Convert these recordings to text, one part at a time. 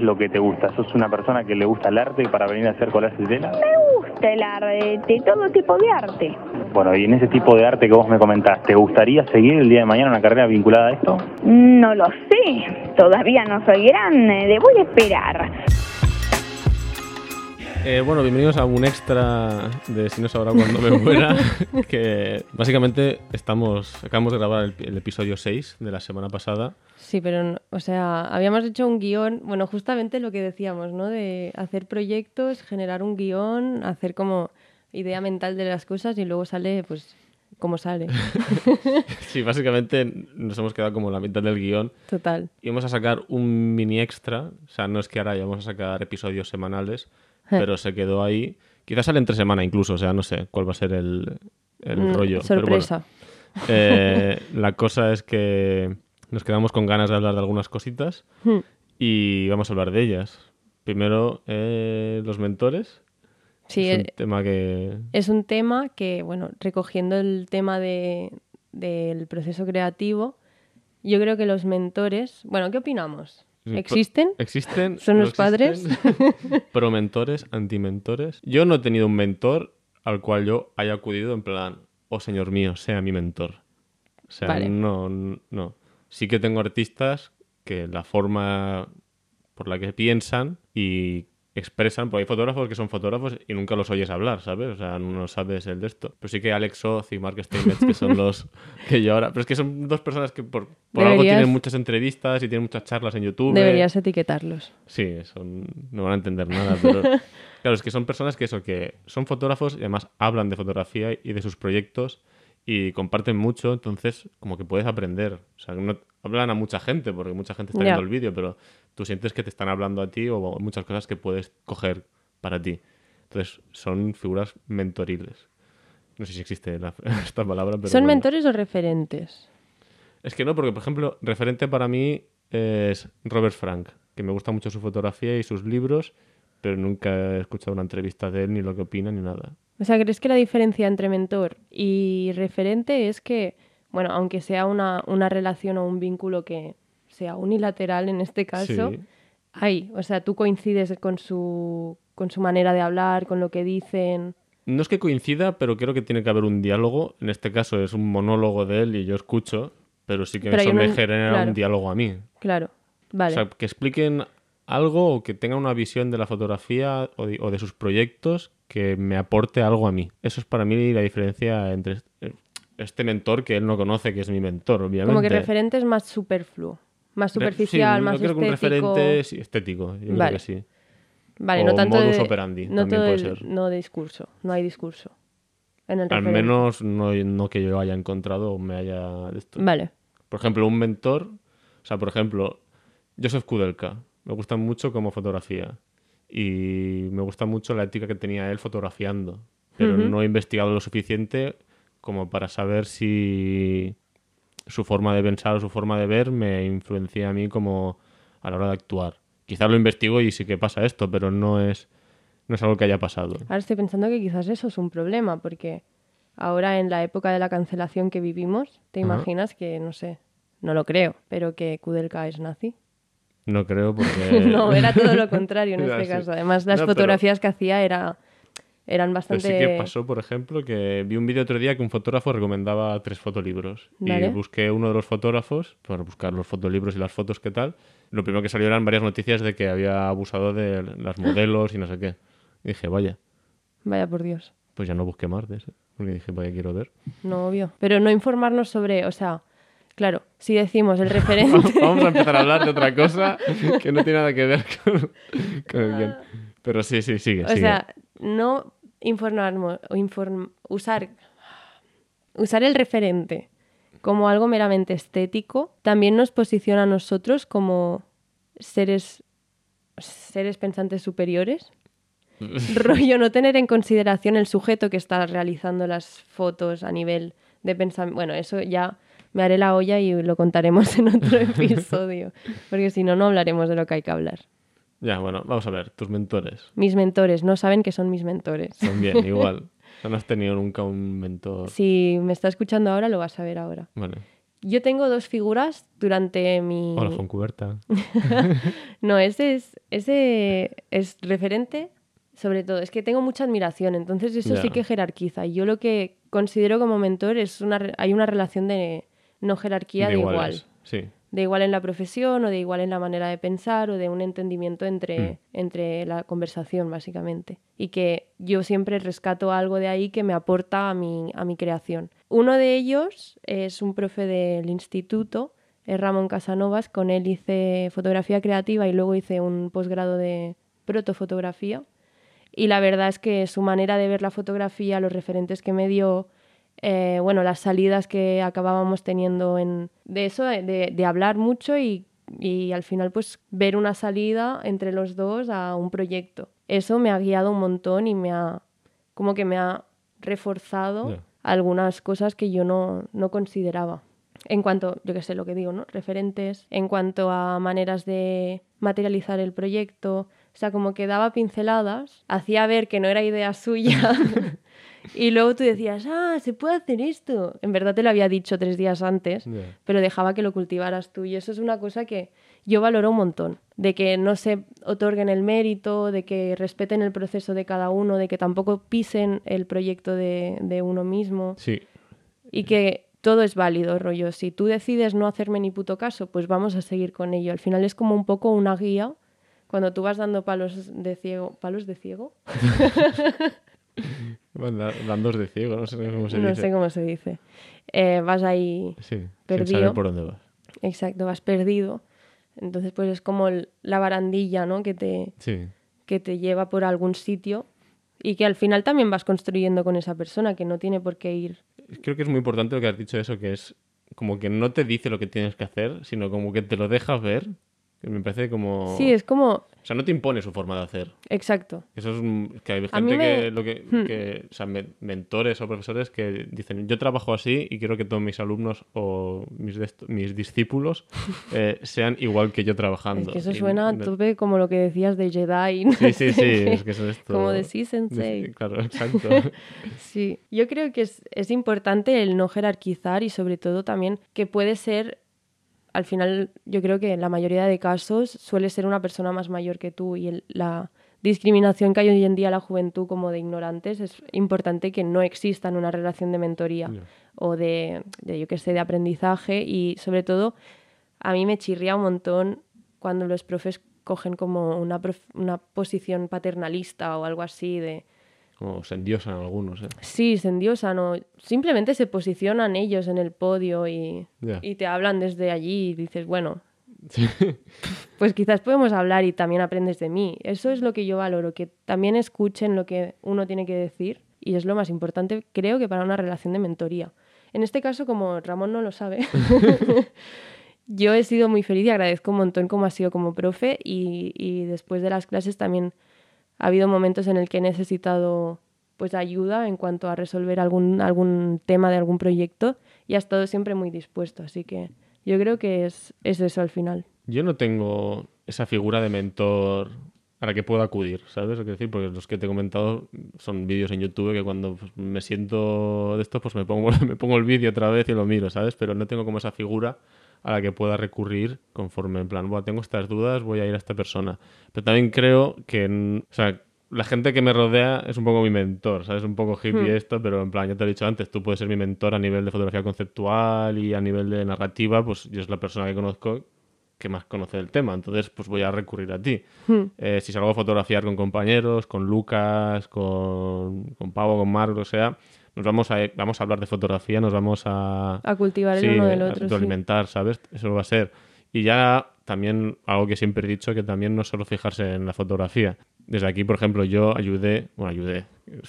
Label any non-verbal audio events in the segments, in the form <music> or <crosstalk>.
es lo que te gusta? ¿Sos una persona que le gusta el arte para venir a hacer collages de tela? Me gusta el arte, todo tipo de arte. Bueno, y en ese tipo de arte que vos me comentás, ¿te gustaría seguir el día de mañana una carrera vinculada a esto? No lo sé, todavía no soy grande, debo esperar. Eh, bueno, bienvenidos a un extra de Si no sabrá cuando me <laughs> muera. que básicamente estamos, acabamos de grabar el, el episodio 6 de la semana pasada. Sí, pero, no- o sea, habíamos hecho un guion, bueno, justamente lo que decíamos, ¿no? De hacer proyectos, generar un guion, hacer como idea mental de las cosas y luego sale, pues, como sale. <laughs> Sí, básicamente nos hemos quedado como la mitad del guion. Total. Y vamos a sacar un mini extra. O sea, no es que ahora ya vamos a sacar episodios semanales. <laughs> pero se quedó ahí. Quizás sale entre semana incluso, o sea, no sé cuál va a ser el, el Mm, rollo. pero bueno. Sorpresa. Eh, la cosa es que nos quedamos con ganas de hablar de algunas cositas Hmm. y vamos a hablar de ellas. Primero, eh, los mentores. Sí, es un eh, tema que... es un tema que, bueno, recogiendo el tema de, del proceso creativo, yo creo que los mentores, bueno, ¿qué opinamos? ¿Existen? ¿Existen? ¿Son no los padres? <laughs> Pro-mentores, antimentores. Yo no he tenido un mentor al cual yo haya acudido en plan, oh señor mío, sea mi mentor. O sea, Vale. no, no. Sí que tengo artistas que la forma por la que piensan y expresan, porque hay fotógrafos que son fotógrafos y nunca los oyes hablar, ¿sabes? O sea, no sabes el de esto. Pero sí que Alex Oz y Mark Steinmetz, que son los <laughs> que yo ahora... Pero es que son dos personas que por, por algo tienen muchas entrevistas y tienen muchas charlas en YouTube. Deberías etiquetarlos. Sí, son, no van a entender nada, pero <laughs> claro, es que son personas que eso, que son fotógrafos y además hablan de fotografía y de sus proyectos y comparten mucho, entonces como que puedes aprender. O sea, no, hablan a mucha gente, porque mucha gente está viendo el vídeo, pero tú sientes que te están hablando a ti o muchas cosas que puedes coger para ti. Entonces, son figuras mentoriles. No sé si existe la- <laughs> esta palabra, pero ¿Son bueno. mentores o referentes? Es que no, porque por ejemplo, referente para mí es Robert Frank, que me gusta mucho su fotografía y sus libros, pero nunca he escuchado una entrevista de él, ni lo que opina, ni nada. O sea, ¿crees que la diferencia entre mentor y referente es que, bueno, aunque sea una, una relación o un vínculo que sea unilateral en este caso, Sí. hay, o sea, tú coincides con su, con su manera de hablar, con lo que dicen. No es que coincida, pero creo que tiene que haber un diálogo. En este caso es un monólogo de él y yo escucho, pero sí que Pero eso me genera claro. un diálogo a mí. Claro, vale. O sea, que expliquen algo o que tengan una visión de la fotografía o de, o de sus proyectos que me aporte algo a mí. Eso es para mí la diferencia entre este- este mentor que él no conoce, que es mi mentor, obviamente. Como que referente es más superfluo, más superficial, sí, más yo creo que un referente sí, estético, yo creo Vale. que sí. Vale, o no tanto modus de, operandi, no también todo puede el- ser. no de discurso, no hay discurso. En el Al referente. menos no, no que yo haya encontrado o me haya... Vale, Por ejemplo, un mentor, o sea, por ejemplo, Joseph Kudelka, me gusta mucho como fotografía y me gusta mucho la ética que tenía él fotografiando, pero no he investigado lo suficiente como para saber si su forma de pensar o su forma de ver me influencia a mí como a la hora de actuar. Quizás lo investigo y sí que pasa esto, pero no es, no es algo que haya pasado. Ahora estoy pensando que quizás eso es un problema, porque ahora en la época de la cancelación que vivimos, ¿te imaginas que, no sé, no lo creo, pero que Kudelka es nazi? No creo porque... <laughs> no, era todo lo <laughs> contrario en este caso. Además, las No, pero- fotografías que hacía era, eran Pero bastante... sí que pasó, por ejemplo, que vi un vídeo otro día que un fotógrafo recomendaba tres fotolibros. Vale. Y busqué uno de los fotógrafos, para buscar los fotolibros y las fotos que tal. Lo primero que salió eran varias noticias de que había abusado de las <laughs> modelos y no sé qué. Y dije, vaya, Vaya por Dios, pues ya no busqué más de ese. Porque dije, vaya, quiero ver. no obvio. Pero no informarnos sobre, o sea, claro, si decimos el <laughs> referente... Vamos a empezar a hablar de otra cosa que no tiene nada que ver con, con el guion. Pero sí, sí, sigue, O sigue. sea, no informarnos inform- usar, usar el referente como algo meramente estético también nos posiciona a nosotros como seres, seres pensantes superiores. <laughs> Rollo, no tener en consideración el sujeto que está realizando las fotos a nivel de pensamiento. Bueno, eso ya me haré la olla y lo contaremos <laughs> en otro <laughs> episodio, porque si no, no hablaremos de lo que hay que hablar. Ya, bueno, vamos a ver, tus mentores. Mis mentores no saben que son mis mentores. También, igual. O sea, no has tenido nunca un mentor. Si me está escuchando ahora, lo vas a ver ahora. Vale. Yo tengo dos figuras durante mi... Hola, Foncuberta. No, ese es, ese es referente, sobre todo. Es que tengo mucha admiración, entonces eso sí Ya. que jerarquiza. Y yo lo que considero como mentor es una, hay una relación de no jerarquía de, igual. Sí. De igual en la profesión o de igual en la manera de pensar o de un entendimiento entre, Mm. entre la conversación, básicamente. Y que yo siempre rescato algo de ahí que me aporta a mi, a mi creación. Uno de ellos es un profe del instituto, es Ramón Casanovas. Con él hice fotografía creativa y luego hice un posgrado de protofotografía. Y la verdad es que su manera de ver la fotografía, los referentes que me dio, eh, bueno, las salidas que acabábamos teniendo en, de eso, de, de hablar mucho y, y al final pues ver una salida entre los dos a un proyecto. Eso me ha guiado un montón y me ha, como que me ha reforzado algunas cosas que yo no, no consideraba. En cuanto, yo qué sé lo que digo, ¿no? Referentes, en cuanto a maneras de materializar el proyecto. O sea, como que daba pinceladas, hacía ver que no era idea <laughs> suya. y luego tú decías, ah, se puede hacer esto. En verdad te lo había dicho tres días antes, pero dejaba que lo cultivaras tú. Y eso es una cosa que yo valoro un montón. De que no se otorguen el mérito, de que respeten el proceso de cada uno, de que tampoco pisen el proyecto de, de uno mismo Sí. y que todo es válido, rollo. Si tú decides no hacerme ni puto caso, pues vamos a seguir con ello. Al final es como un poco una guía cuando tú vas dando palos de ciego. ¿Palos de ciego? <laughs> Dandos de ciego, no sé cómo se no dice. sé cómo se dice. Eh, vas ahí, Sí, sin Perdido. saber por dónde vas. exacto, vas perdido. Entonces, pues es como el- la barandilla, ¿no? Que te, Sí. que te lleva por algún sitio y que al final también vas construyendo con esa persona, que no tiene por qué ir. Creo que es muy importante lo que has dicho eso, que es como que no te dice lo que tienes que hacer, sino como que te lo dejas ver. Me parece como... Sí, es como... O sea, no te impone su forma de hacer. Exacto. Eso es un- que hay gente me- que, lo que, Hmm. que- o sea, me- mentores o profesores que dicen, yo trabajo así y quiero que todos mis alumnos o mis, mis discípulos <laughs> eh, sean igual que yo trabajando. Es que eso Y suena a me- tope como lo que decías de Jedi. no Sí, sí, sí, <laughs> es que eso es esto. Como de sí, de- sensei. Claro, <laughs> exacto. Sí, yo creo que es, es importante el no jerarquizar y sobre todo también que puede ser, al final yo creo que en la mayoría de casos suele ser una persona más mayor que tú y el- la discriminación que hay hoy en día a la juventud como de ignorantes es importante que no exista en una relación de mentoría o de, de, yo qué sé, de aprendizaje y sobre todo a mí me chirría un montón cuando los profes cogen como una, prof- una posición paternalista o algo así de... Como se endiosan algunos, ¿eh? Sí, se endiosan o simplemente se posicionan ellos en el podio y, y te hablan desde allí y dices, bueno, <laughs> pues quizás podemos hablar y también aprendes de mí. Eso es lo que yo valoro, que también escuchen lo que uno tiene que decir y es lo más importante, creo que para una relación de mentoría. En este caso, como Ramón no lo sabe, <laughs> yo he sido muy feliz y agradezco un montón cómo ha sido como profe y, y después de las clases también ha habido momentos en el que he necesitado pues ayuda en cuanto a resolver algún, algún tema de algún proyecto y ha estado siempre muy dispuesto. Así que yo creo que es, es eso al final. Yo no tengo esa figura de mentor a la que puedo acudir, ¿sabes? lo que decir? Porque los que te he comentado son vídeos en YouTube que cuando pues, me siento de esto, pues me pongo, <laughs> me pongo el vídeo otra vez y lo miro, ¿sabes? Pero no tengo como esa figura a la que pueda recurrir conforme en plan, "Buah, tengo estas dudas, voy a ir a esta persona. Pero también creo que, o sea, la gente que me rodea es un poco mi mentor, ¿sabes? Un poco hippie esto, pero en plan, ya te lo he dicho antes, tú puedes ser mi mentor a nivel de fotografía conceptual y a nivel de narrativa, pues yo es la persona que conozco que más conoce del tema, entonces pues voy a recurrir a ti. Eh, si salgo a fotografiar con compañeros, con Lucas, con, con Pavo, con Marc, o sea, nos vamos a, vamos a hablar de fotografía, nos vamos a, A cultivar el sí, uno del a otro. sí. ¿sabes? Eso va a ser. Y ya también, algo que siempre he dicho, que también no solo fijarse en la fotografía. Desde aquí, por ejemplo, yo ayudé, bueno, ayudé. <laughs>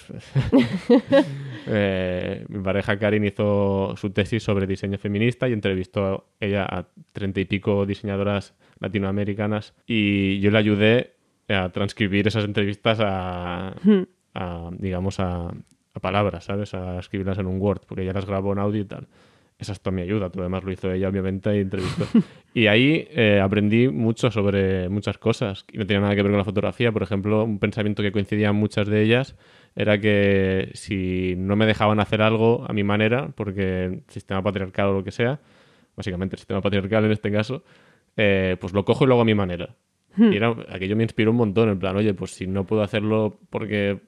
Eh, mi pareja Karin hizo su tesis sobre diseño feminista y entrevistó ella a treinta y pico diseñadoras latinoamericanas y yo le ayudé a transcribir esas entrevistas a, a, digamos, a, a palabras, ¿sabes? A escribirlas en un Word, porque ella las grabó en audio y tal. Esa es toda mi ayuda, todo lo demás lo hizo ella, obviamente, y entrevistó. <laughs> y ahí eh, aprendí mucho sobre muchas cosas y no tenía nada que ver con la fotografía. Por ejemplo, un pensamiento que coincidía en muchas de ellas era que si no me dejaban hacer algo a mi manera, porque el sistema patriarcal o lo que sea, básicamente el sistema patriarcal en este caso, eh, pues lo cojo y lo hago a mi manera. Y era, aquello me inspiró un montón, en plan, oye, pues si no puedo hacerlo porque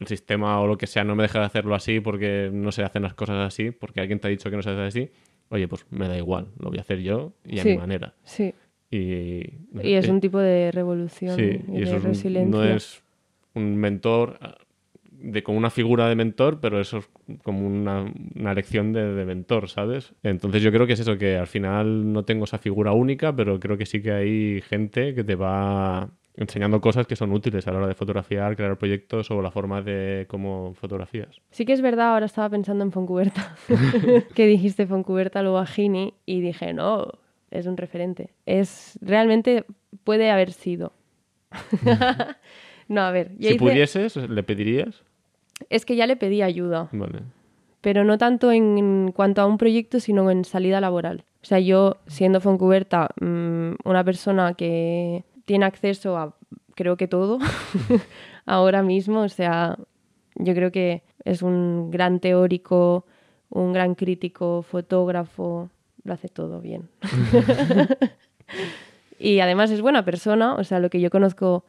el sistema o lo que sea no me deja de hacerlo así porque no se hacen las cosas así, porque alguien te ha dicho que no se hace así, oye, pues me da igual, lo voy a hacer yo y a Sí. mi manera. Sí. Y, Y es eh, un tipo de revolución Sí, y y de resiliencia. no es un mentor ah, de como una figura de mentor, pero eso es como una, una lección de, de mentor, ¿sabes? Entonces yo creo que es eso, que al final no tengo esa figura única, pero creo que sí que hay gente que te va enseñando cosas que son útiles a la hora de fotografiar, crear proyectos o la forma de cómo fotografías. Sí que es verdad, ahora estaba pensando en Foncuberta, <laughs> <laughs> que dijiste Foncuberta Lubagini y dije, no, es un referente. Es realmente puede haber sido. <laughs> no, a ver, si hice- pudieses, ¿le pedirías? es que ya le pedí ayuda, Vale. pero no tanto en cuanto a un proyecto, sino en salida laboral. O sea, yo siendo Foncuberta, mm, una persona que tiene acceso a creo que todo <laughs> ahora mismo, o sea, yo creo que es un gran teórico, un gran crítico, fotógrafo, lo hace todo bien. <laughs> y además es buena persona, o sea, lo que yo conozco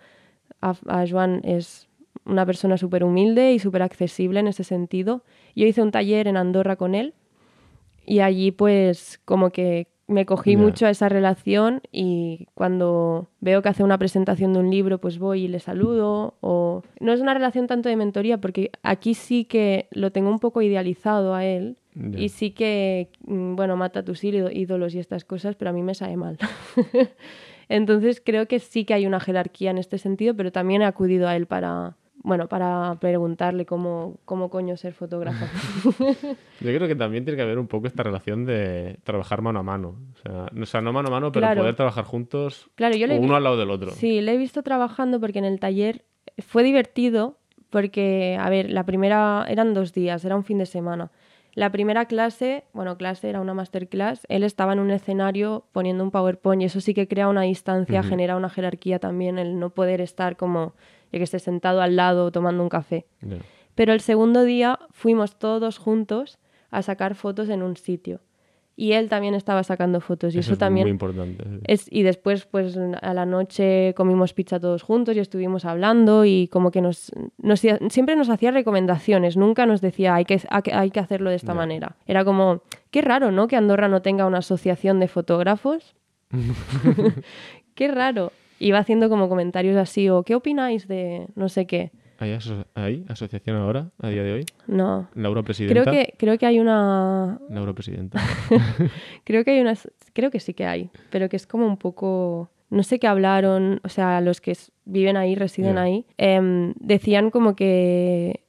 a, a Joan es una persona súper humilde y súper accesible en ese sentido. Yo hice un taller en Andorra con él y allí pues como que me cogí mucho a esa relación y cuando veo que hace una presentación de un libro pues voy y le saludo o no es una relación tanto de mentoría porque aquí sí que lo tengo un poco idealizado a él y sí que mm, bueno mata a tus ído- ídolos y estas cosas pero a mí me sale mal. <laughs> Entonces creo que sí que hay una jerarquía en este sentido pero también he acudido a él para bueno para preguntarle cómo cómo coño ser fotógrafa <laughs> Yo creo que también tiene que haber un poco esta relación de trabajar mano a mano. O sea, no, o sea, no mano a mano, pero Claro. poder trabajar juntos Claro, yo uno al lado del otro. Sí, le he visto trabajando porque en el taller fue divertido porque, a ver, la primera eran dos días, era un fin de semana. La primera clase, bueno, clase era una masterclass, él estaba en un escenario poniendo un PowerPoint y eso sí que crea una distancia, genera una jerarquía también, el no poder estar como, yo que esté sentado al lado tomando un café. Ya. Pero el segundo día fuimos todos juntos a sacar fotos en un sitio. Y él también estaba sacando fotos y eso, es también muy importante. sí. es, y después, pues a la noche comimos pizza todos juntos y estuvimos hablando y como que nos, nos siempre nos hacía recomendaciones, nunca nos decía hay que, hay que- hacerlo de esta Ya. manera. Era como, qué raro, ¿no? Que Andorra no tenga una asociación de fotógrafos. <laughs> <laughs> qué raro. Iba haciendo como comentarios así, o ¿qué opináis de no sé qué? ¿Hay, aso- hay asociación ahora, a día de hoy? No. Laura Presidenta. Creo que, creo que hay una, Laura Presidenta. <laughs> Creo que hay unas, creo que sí que hay, pero que es como un poco, no sé qué hablaron, o sea, los que viven ahí, residen ahí, em, decían como que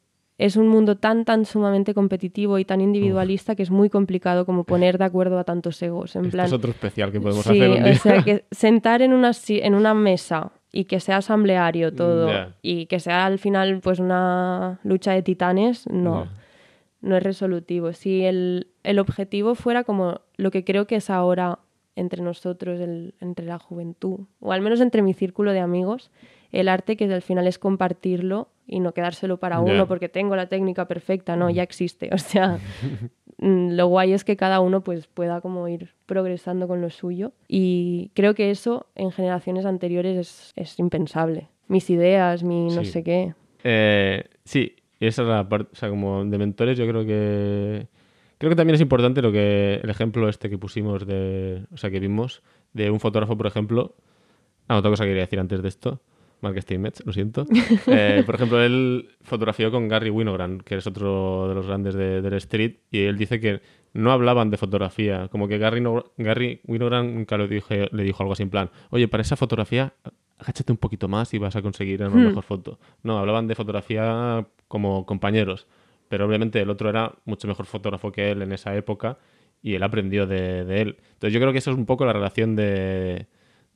es un mundo tan, tan sumamente competitivo y tan individualista que es muy complicado como poner de acuerdo a tantos egos, en Esto plan... es otro especial que podemos Sí, hacer un día. o sea, que <laughs> sentar en una, en una mesa y que sea asambleario todo y que sea al final pues una lucha de titanes, no. No es resolutivo. Si el, el objetivo fuera como lo que creo que es ahora entre nosotros, el- entre la juventud, o al menos entre mi círculo de amigos, el arte que al final es compartirlo y no quedárselo para uno porque tengo la técnica perfecta, no, ya existe. O sea, <laughs> mm, lo guay es que cada uno pues pueda como ir progresando con lo suyo y creo que eso en generaciones anteriores es, es impensable. Mis ideas, mi no Sí. sé qué. Eh, sí, esa es la parte, o sea, como de mentores yo creo que... Creo que también es importante lo que el ejemplo este que pusimos de, o sea, que vimos de un fotógrafo, por ejemplo. Ah, otra cosa que quería decir antes de esto. Mark Steinmetz, lo siento. <laughs> Eh, por ejemplo, él fotografió con Gary Winogrand, que es otro de los grandes de, del street, y él dice que no hablaban de fotografía. Como que Gary, no- Gary Winogrand nunca le, dije- le dijo algo así en plan, oye, para esa fotografía, agáchate un poquito más y vas a conseguir una mejor foto. No, hablaban de fotografía como compañeros, pero obviamente el otro era mucho mejor fotógrafo que él en esa época y él aprendió de, de él. Entonces yo creo que eso es un poco la relación de,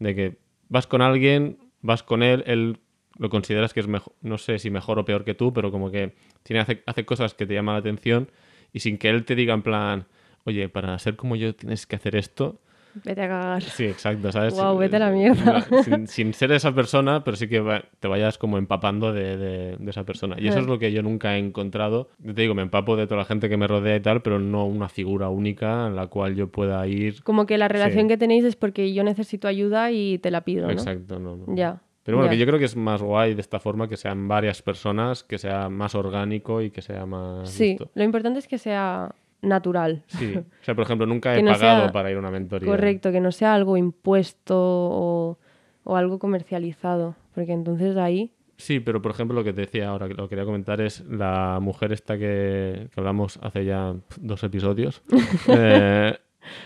de que vas con alguien, vas con él, él lo consideras que es mejor, no sé si mejor o peor que tú, pero como que tiene, hace, hace cosas que te llaman la atención y sin que él te diga en plan, oye, para ser como yo tienes que hacer esto, Vete a cagar. Sí, exacto, ¿sabes? Guau, vete a la mierda. Sin, sin ser esa persona, pero sí que va- te vayas como empapando de, de- de esa persona. Y eso es lo que yo nunca he encontrado. Yo te digo, me empapo de toda la gente que me rodea y tal, pero no una figura única en la cual yo pueda ir. Como que la relación Sí. que tenéis es porque yo necesito ayuda y te la pido, ¿no? Exacto, no, no. Ya. Pero bueno, ya. que yo creo que es más guay de esta forma, que sean varias personas, que sea más orgánico y que sea más... Sí, lo importante es que sea natural. Sí. O sea, por ejemplo, nunca <laughs> he Que no pagado sea- para ir a una mentoría. Correcto, que no sea algo impuesto o, o algo comercializado, porque entonces ahí... Sí, pero por ejemplo, lo que te decía ahora, que lo quería comentar, es la mujer esta que, que hablamos hace ya dos episodios, <laughs> eh,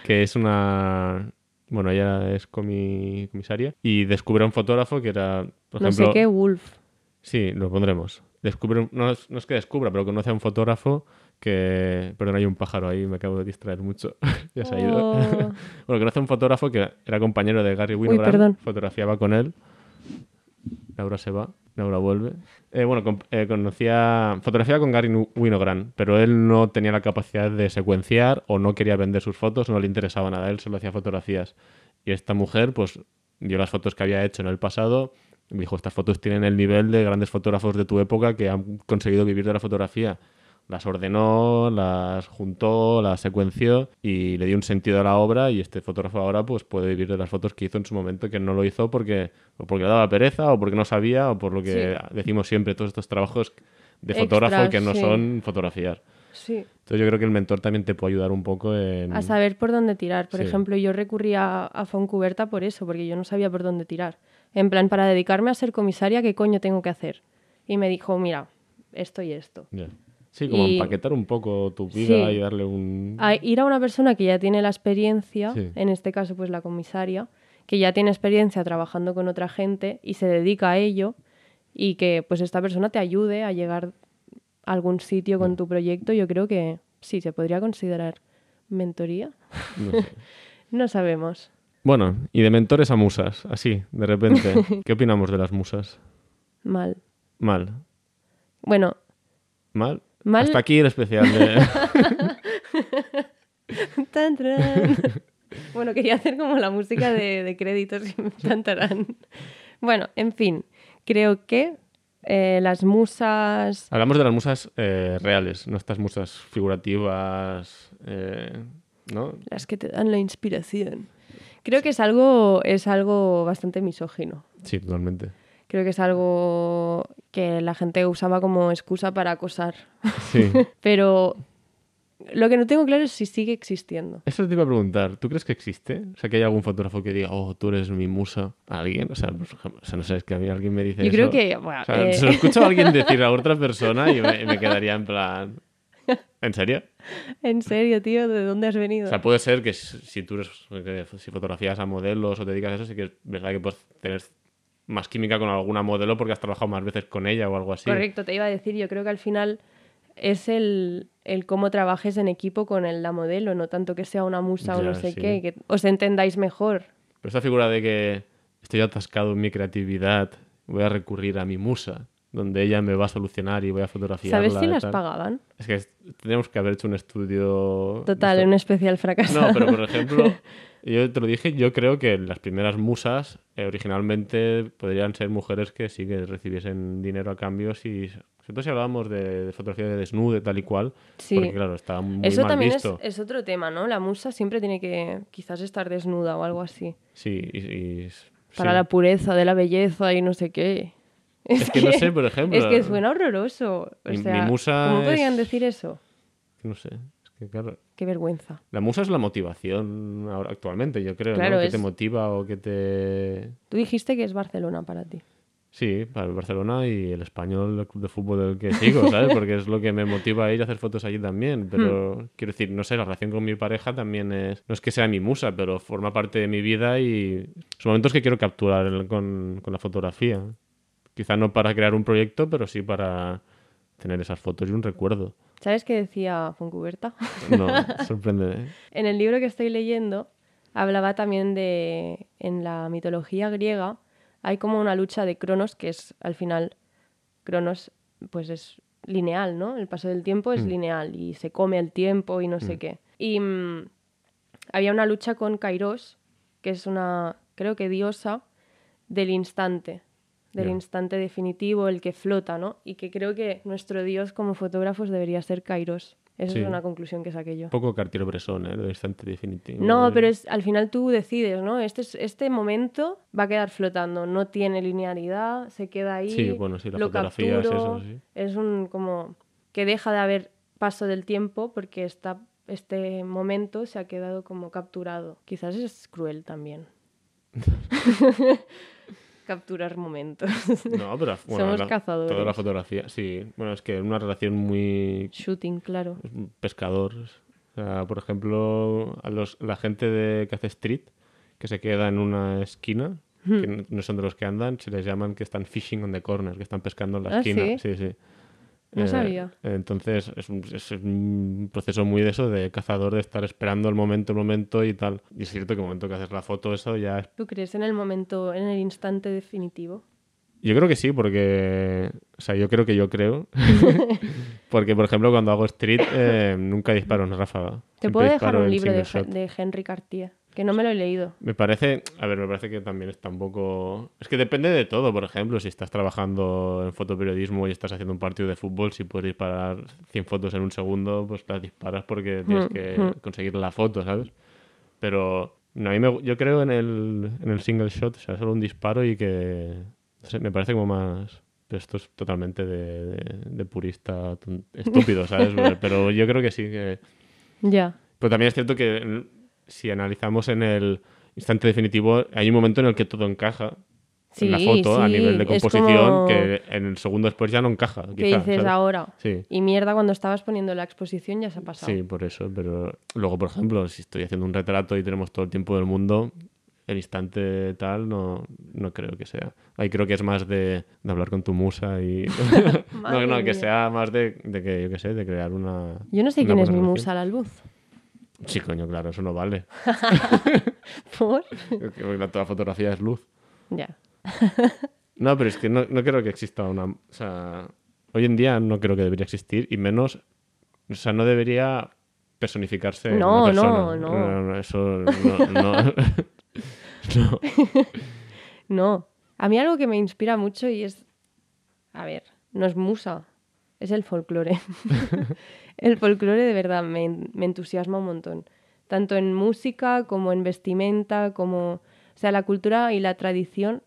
que es una... Bueno, ella es comi- comisaria y descubre a un fotógrafo que era, por no ejemplo... sé qué, Wolf. Sí, lo pondremos. Descubre, un- no, es, no es que descubra, pero conoce a un fotógrafo que... Perdón, hay un pájaro ahí, me acabo de distraer mucho. <laughs> ya se ha ido. Oh. <laughs> bueno, conoce a un fotógrafo que era compañero de Gary Winogrand. perdón. Fotografiaba con él. Laura se va, Laura vuelve. Eh, bueno, con- eh, conocía... Fotografiaba con Gary Winogrand, pero él no tenía la capacidad de secuenciar o no quería vender sus fotos, no le interesaba nada, él solo hacía fotografías. Y esta mujer, pues, vio las fotos que había hecho en el pasado y me dijo, estas fotos tienen el nivel de grandes fotógrafos de tu época que han conseguido vivir de la fotografía. Las ordenó, las juntó, las secuenció y le dio un sentido a la obra y este fotógrafo ahora pues puede vivir de las fotos que hizo en su momento que no lo hizo porque o porque le daba pereza o porque no sabía o por lo que decimos siempre todos estos trabajos de fotógrafo que no sí. son fotografiar. Sí. Entonces yo creo que el mentor también te puede ayudar un poco en... A saber por dónde tirar. Por Sí. ejemplo, yo recurría a Foncuberta por eso, porque yo no sabía por dónde tirar. En plan, para dedicarme a ser comisaria, ¿qué coño tengo que hacer? Y me dijo, mira, esto y esto. Ya. Sí, como Y- empaquetar un poco tu vida Sí. y darle un... A ir a una persona que ya tiene la experiencia, Sí. en este caso pues la comisaria, que ya tiene experiencia trabajando con otra gente y se dedica a ello y que pues esta persona te ayude a llegar a algún sitio Mm. con tu proyecto, yo creo que sí, se podría considerar mentoría. no sé. <laughs> No sabemos. Bueno, y de mentores a musas, así, de repente. <laughs> ¿Qué opinamos de las musas? Mal. Mal. Bueno, ¿Mal? Mal- Hasta aquí el especial de... <laughs> Tan, bueno, quería hacer como la música de, de créditos y tan, tarán. Bueno, en fin, creo que eh, las musas... Hablamos de las musas eh, reales, no estas musas figurativas, eh, ¿no? Las que te dan la inspiración. Creo que es algo, es algo bastante misógino. Sí, totalmente. Creo que es algo que la gente usaba como excusa para acosar. Sí. <laughs> Pero lo que no tengo claro es si sigue existiendo. Eso te iba a preguntar, ¿tú crees que existe? O sea, que hay algún fotógrafo que diga, oh, tú eres mi musa. ¿Alguien? O sea, por ejemplo, o sea, no sé, es que a mí alguien me dice Yo eso. creo que, bueno, O sea, eh, se lo escucho a alguien decir a <laughs> otra persona y me, me quedaría en plan... ¿En serio? en serio, tío, ¿de dónde has venido? O sea, puede ser que si tú eres, si fotografías a modelos o te dedicas a eso, sí que es verdad que puedes tener más química con alguna modelo porque has trabajado más veces con ella o algo así. Correcto, te iba a decir, yo creo que al final es el, el cómo trabajes en equipo con el, la modelo, no tanto que sea una musa o Ya, no sé sí. qué, que os entendáis mejor. Pero esta figura de que estoy atascado en mi creatividad, voy a recurrir a mi musa, donde ella me va a solucionar y voy a fotografiarla. ¿Sabes si las tal. pagaban? Es que tendríamos que haber hecho un estudio... Total, un especial fracaso. No, pero por ejemplo, <laughs> yo te lo dije, yo creo que las primeras musas eh, originalmente podrían ser mujeres que sí que recibiesen dinero a cambio si... Todo si hablábamos de, de fotografía de desnude, tal y cual, Sí. porque claro, está muy Eso mal también es, visto. es otro tema, ¿no? La musa siempre tiene que quizás estar desnuda o algo así. Sí, y, y- Para sí. la pureza de la belleza y no sé qué. Es que no sé, por ejemplo. <laughs> Es que suena horroroso. O Mi- mi sea, musa ¿cómo podrían es- decir eso? No sé, que claro... Qué vergüenza. La musa es la motivación ahora, actualmente, yo creo, Claro, ¿no? Que es- te motiva o que te... Tú dijiste que es Barcelona para ti. Sí, para el Barcelona y el español, el club de fútbol del que sigo, ¿sabes? <laughs> Porque es lo que me motiva a ir a hacer fotos allí también. Pero Hmm. quiero decir, no sé, la relación con mi pareja también es. No es que sea mi musa, pero forma parte de mi vida y son momentos que quiero capturar con, con la fotografía. Quizá no para crear un proyecto, pero sí para tener esas fotos y un recuerdo. ¿Sabes qué decía Foncuberta? <laughs> No, sorprende. ¿eh? En el libro que estoy leyendo hablaba también de, en la mitología griega, hay como una lucha de Cronos, que es al final, Cronos pues es lineal, ¿no? El paso del tiempo es Mm. lineal y se come el tiempo y no sé qué. Y mm, había una lucha con Kairos, que es una, creo que diosa del instante, del instante definitivo, el que flota, ¿no? Y que creo que nuestro dios como fotógrafos debería ser Kairos. Esa Sí. es una conclusión que saqué yo. Poco Cartier-Bresson, ¿eh? Lo de instante definitivo. No, pero es, al final tú decides, ¿no? Este, es- este momento va a quedar flotando, no tiene linealidad, se queda ahí. Sí, bueno, sí, la lo fotografía es capturo, eso, sí. Es un como que deja de haber paso del tiempo porque está, este momento se ha quedado como capturado. Quizás es cruel también. <laughs> <laughs> Capturar momentos. No, pero <laughs> bueno, Somos la- cazadores. Toda la fotografía, sí. Bueno, es que una relación muy Shooting, claro. O sea, por ejemplo, a los, la gente de que hace street, que se queda en una esquina, que no- son de los que andan, se les llaman que están fishing on the corner, que están pescando en la ¿Ah, esquina. sí? sí, sí. No sabía. Entonces es un, es un proceso muy de eso, de cazador, de estar esperando el momento, el momento y tal. Y es cierto que el momento que haces la foto, eso ya es ¿Tú crees en el momento, en el instante definitivo? Yo creo que sí, porque. O sea, yo creo que yo creo. <laughs> porque, por ejemplo, cuando hago street, eh, nunca disparo en ráfaga. Te Siempre puedo dejar un libro de, de Henry Cartier, que no me lo he leído. Me parece. A ver, me parece que también está un poco. Es que depende de todo, por ejemplo. Si estás trabajando en fotoperiodismo y estás haciendo un partido de fútbol, si puedes disparar 100 fotos en un segundo, pues las disparas porque tienes que conseguir la foto, ¿sabes? Pero. no, a mí me- yo creo en el, en el single shot, o sea, solo un disparo y que. No sé, me parece como más. Pero esto es totalmente de, de- de purista estúpido, ¿sabes? <laughs> Pero yo creo que sí que. Ya. Pero también es cierto que si analizamos en el instante definitivo, hay un momento en el que todo encaja en la Sí, foto a sí, nivel de composición como- que en el segundo después ya no encaja. ¿Qué quizá, dices ¿sabes? ahora? Sí. Y mierda, cuando estabas poniendo la exposición ya se ha pasado. Sí, por eso. Pero luego, por ejemplo, si estoy haciendo un retrato y tenemos todo el tiempo del mundo, el instante tal no, no creo que sea. Ahí creo que es más de, de hablar con tu musa y... <laughs> <laughs> no, no, mía. que sea más de, de que, yo qué sé, de crear una... Yo no sé una quién es mi musa, la luz. Sí, coño, claro, eso no vale. <laughs> ¿Por? Que la- Toda fotografía es luz. Ya. <laughs> No, pero es que no, no creo que exista una... O sea, hoy en día no creo que debería existir y menos... O sea, no debería personificarse en No, una no, persona. no. no, eso no... no. <laughs> No. No. A mí algo que me inspira mucho y es. A ver, no es musa, es el folclore. El folclore de verdad me, me entusiasma un montón. Tanto en música como en vestimenta, como. O sea, la cultura y la tradición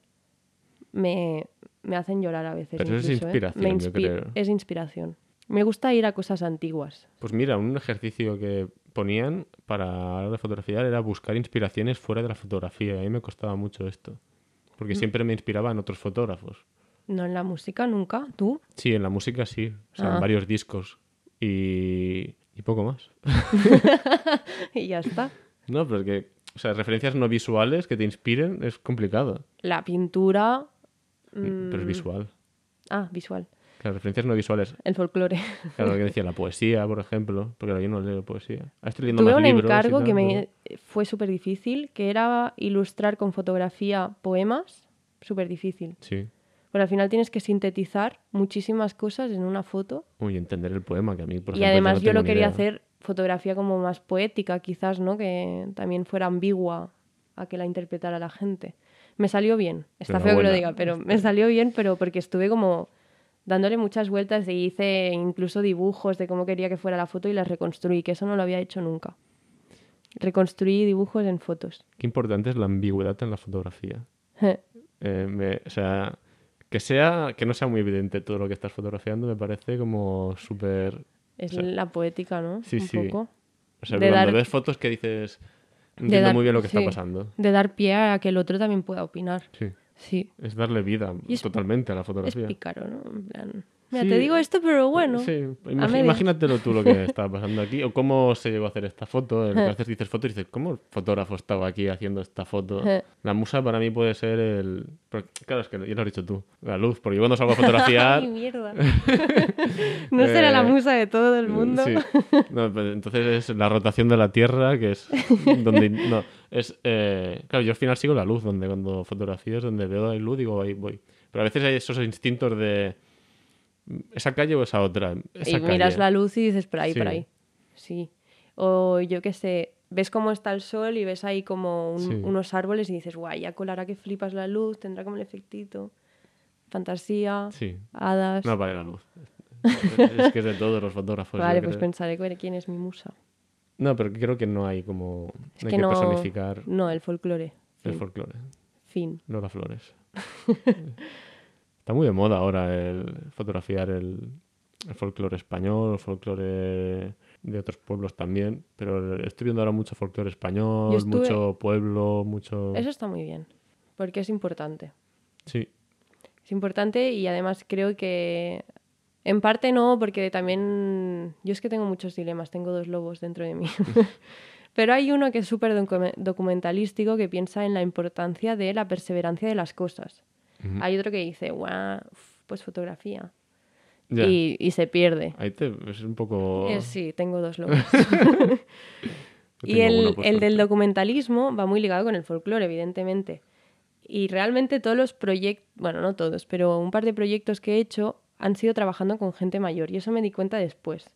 me, me hacen llorar a veces. Pero es ¿eh? inspiración, Me yo inspi- creo. Es inspiración. Me gusta ir a cosas antiguas. Pues mira, un ejercicio que ponían para hablar de fotografía era buscar inspiraciones fuera de la fotografía. A mí me costaba mucho esto. Mm. Porque siempre me inspiraba en otros fotógrafos. No en la música nunca, tú. Sí, en la música sí. O sea, Ah. en varios discos. Y, y poco más. <laughs> y ya está. No, pero es que, o sea, referencias no visuales que te inspiren es complicado. La pintura. Pero mm, es visual. Ah, visual. Las referencias no visuales. El folclore. Claro, lo que decía la poesía, por ejemplo. Porque yo no leo poesía. Ahora estoy leyendo Tuve más un libros encargo tal, que pero- me fue súper difícil, que era ilustrar con fotografía poemas. Súper difícil. Sí. Pero al final tienes que sintetizar muchísimas cosas en una foto. Uy, entender el poema, que a mí, por y ejemplo, además no yo lo quería idea. hacer fotografía como más poética, quizás, ¿no? Que también fuera ambigua a que la interpretara la gente. Me salió bien. Está feo que lo diga, pero me salió bien, pero porque estuve como dándole muchas vueltas y hice incluso dibujos de cómo quería que fuera la foto y las reconstruí, que eso no lo había hecho nunca. Reconstruí dibujos en fotos. Qué importante es la ambigüedad en la fotografía. <laughs> Eh, me- o sea, que sea que no sea muy evidente todo lo que estás fotografiando me parece como súper... Es O sea, la poética, ¿no? sí, Un sí. poco. O sea, De cuando dar- ves fotos que dices... No De entiendo dar- muy bien lo que sí, está pasando. De dar pie a que el otro también pueda opinar. Sí. Sí. Es darle vida Y es- totalmente a la Es fotografía. pícaro, ¿no? En plan, Mira, Sí. te digo esto, pero bueno. Sí, medias. imagínatelo tú lo que <laughs> está pasando aquí o cómo se llegó a hacer esta foto. A veces dices foto y dices, ¿cómo el fotógrafo estaba aquí haciendo esta foto? La musa para mí puede ser el... claro, es que ya lo has dicho tú, la luz, porque yo cuando salgo a fotografiar... <laughs> Ay, mierda. <laughs> no será la Eh, musa de todo el mundo. Sí. No, pues entonces es la rotación de la Tierra, que es donde... No, es... eh, claro, yo al final sigo la luz, donde cuando fotografías, donde veo la luz, digo, ahí voy. Pero a veces hay esos instintos de... ¿Esa calle o esa otra? Esa y miras calle. la luz y dices, por ahí, Sí. por ahí. Sí. O yo qué sé, ves cómo está el sol y ves ahí como un- Sí. unos árboles y dices, guay, ya colará que flipas la luz, tendrá como el efectito. Fantasía, Sí. hadas. No vale la luz. es que es de todos los fotógrafos. vale, pues creo. pensaré quién es mi musa. No, pero creo que no hay como... Es no hay que que no. personificar No, el folclore. el Fin. folclore. fin. Lola Flores. <laughs> Está muy de moda ahora el fotografiar el, el folclore español, el folclore de otros pueblos también, pero estoy viendo ahora mucho folclore español, estuve- mucho pueblo, mucho... Eso está muy bien, porque es importante. Sí, Es importante y además creo que en parte no, porque también yo es que tengo muchos dilemas, tengo dos lobos dentro de mí. <laughs> <laughs> Pero hay uno que es súper docu- documentalístico que piensa en la importancia de la perseverancia de las cosas. Hay otro que dice, guau, pues fotografía. Y, y se pierde. Ahí te, es un poco... Eh, sí, tengo dos lobos. <laughs> Y el, el del documentalismo va muy ligado con el folclore, evidentemente. Y realmente todos los proyectos, bueno, no todos, pero un par de proyectos que he hecho han sido trabajando con gente mayor. Y eso me di cuenta después.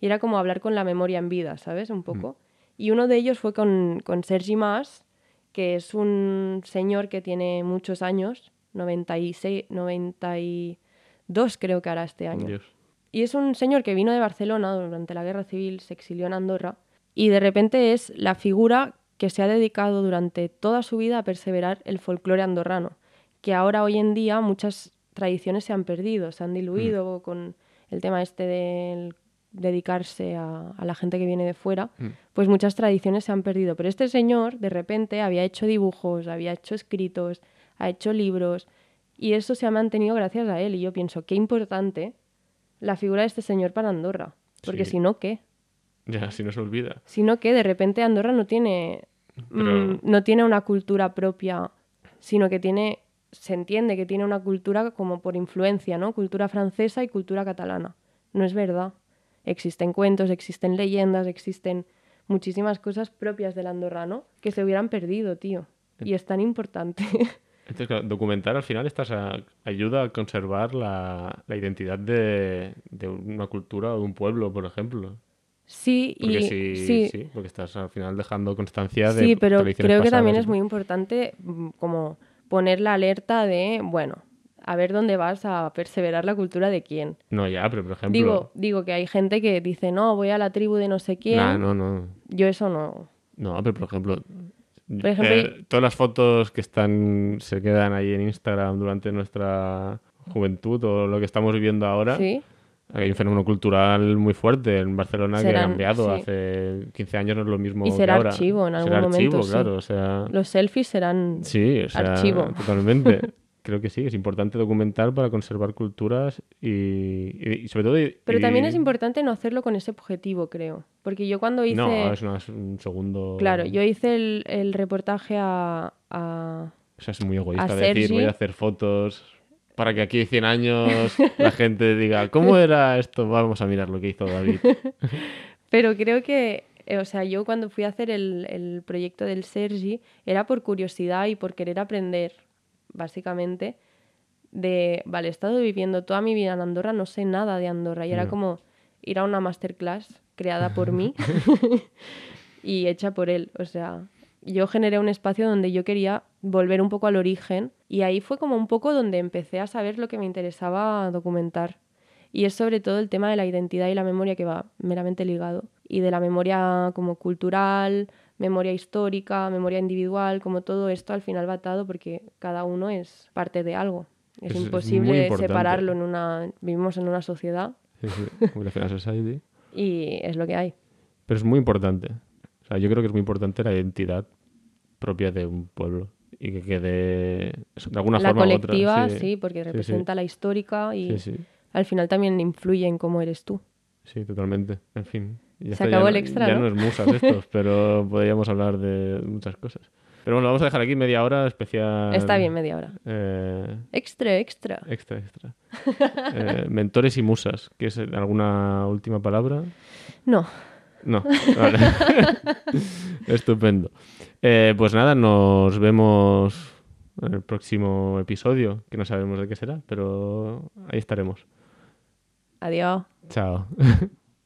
Y era como hablar con la memoria en vida, ¿sabes? Un poco. Y uno de ellos fue con, con Sergi Mas, que es un señor que tiene muchos años, 96, 92 creo que hará este año. Dios. Y es un señor que vino de Barcelona durante la guerra civil, se exilió en Andorra y de repente es la figura que se ha dedicado durante toda su vida a perseverar el folclore andorrano, que ahora hoy en día muchas tradiciones se han perdido, se han diluido con el tema este del dedicarse a, a la gente que viene de fuera, Mm. pues muchas tradiciones se han perdido. Pero este señor de repente había hecho dibujos, había hecho escritos, ha hecho libros y eso se ha mantenido gracias a él. Y yo pienso, qué importante la figura de este señor para Andorra. Porque Sí. si no, ¿qué? Ya, si no se olvida. Si no, ¿qué? De repente Andorra no tiene, Pero- mm, no tiene una cultura propia, sino que tiene, se entiende que tiene una cultura como por influencia, ¿no? Cultura francesa y cultura catalana. No es verdad. Existen cuentos, existen leyendas, existen muchísimas cosas propias del andorrano que se hubieran perdido, tío. Y es tan importante. <laughs> Entonces, claro, documentar al final estás a- ayuda a conservar la, la identidad de, de una cultura o de un pueblo, por ejemplo. sí, Porque y sí, sí, sí, porque estás al final dejando constancia de Sí, pero creo que también es muy importante mm, como poner la alerta de, bueno, a ver dónde vas a perseverar la cultura de quién. No, ya, pero por ejemplo... Digo, digo que hay gente que dice, no, voy a la tribu de no sé quién. Nah, no, no. Yo eso no. No, pero por ejemplo... Por ejemplo, eh, todas las fotos que están se quedan ahí en Instagram durante nuestra juventud o lo que estamos viviendo ahora, Sí, hay un fenómeno cultural muy fuerte en Barcelona que ha cambiado. sí. Hace 15 años no es lo mismo Y que será ahora. archivo en algún Será momento, archivo, sí. claro. O sea, los selfies serán... Sí, o sea, Archivo. <laughs> totalmente. Creo que sí, es importante documentar para conservar culturas y, y- y sobre todo... y- Pero también es importante no hacerlo con ese objetivo, creo. Porque yo cuando hice... No, es, una- es un segundo... Claro, yo hice el, el reportaje a- a, O sea, es muy egoísta decir, Sergi- voy a hacer fotos para que aquí 100 años <laughs> la gente diga, ¿cómo era esto? Vamos a mirar lo que hizo David. <laughs> Pero creo que, eh, o sea, yo cuando fui a hacer el, el proyecto del Sergi era por curiosidad y por querer aprender, básicamente, de, vale, he estado viviendo toda mi vida en Andorra, no sé nada de Andorra y era Ya. como ir a una masterclass creada por mí <laughs> y hecha por él. O sea, yo generé un espacio donde yo quería volver un poco al origen y ahí fue como un poco donde empecé a saber lo que me interesaba documentar. Y es sobre todo el tema de la identidad y la memoria que va meramente ligado. Y de la memoria como cultural, memoria histórica, memoria individual, como todo esto al final va atado porque cada uno es parte de algo. Es, imposible separarlo en una... Vivimos en una sociedad Sí, sí, como la Final Society. <laughs> y es lo que hay. Pero es muy importante. O sea, yo creo que es muy importante la identidad propia de un pueblo. Y que quede de alguna la forma colectiva, u otra. sí, porque sí, sí. representa la histórica y al final también influye en cómo eres tú. Sí, totalmente. En fin. ya Se acabó ya el extra, Ya ¿no? no es musas estos, <laughs> pero podríamos hablar de muchas cosas. Pero bueno, vamos a dejar aquí media hora especial. Está bien, media hora. eh, Extra, extra. extra, extra. Eh, mentores y musas. ¿Quieres alguna última palabra? No, No, <laughs> vale. <laughs> Estupendo. Eh, pues nada, nos vemos en el próximo episodio, que no sabemos de qué será, pero ahí estaremos. adiós. Chao. <laughs>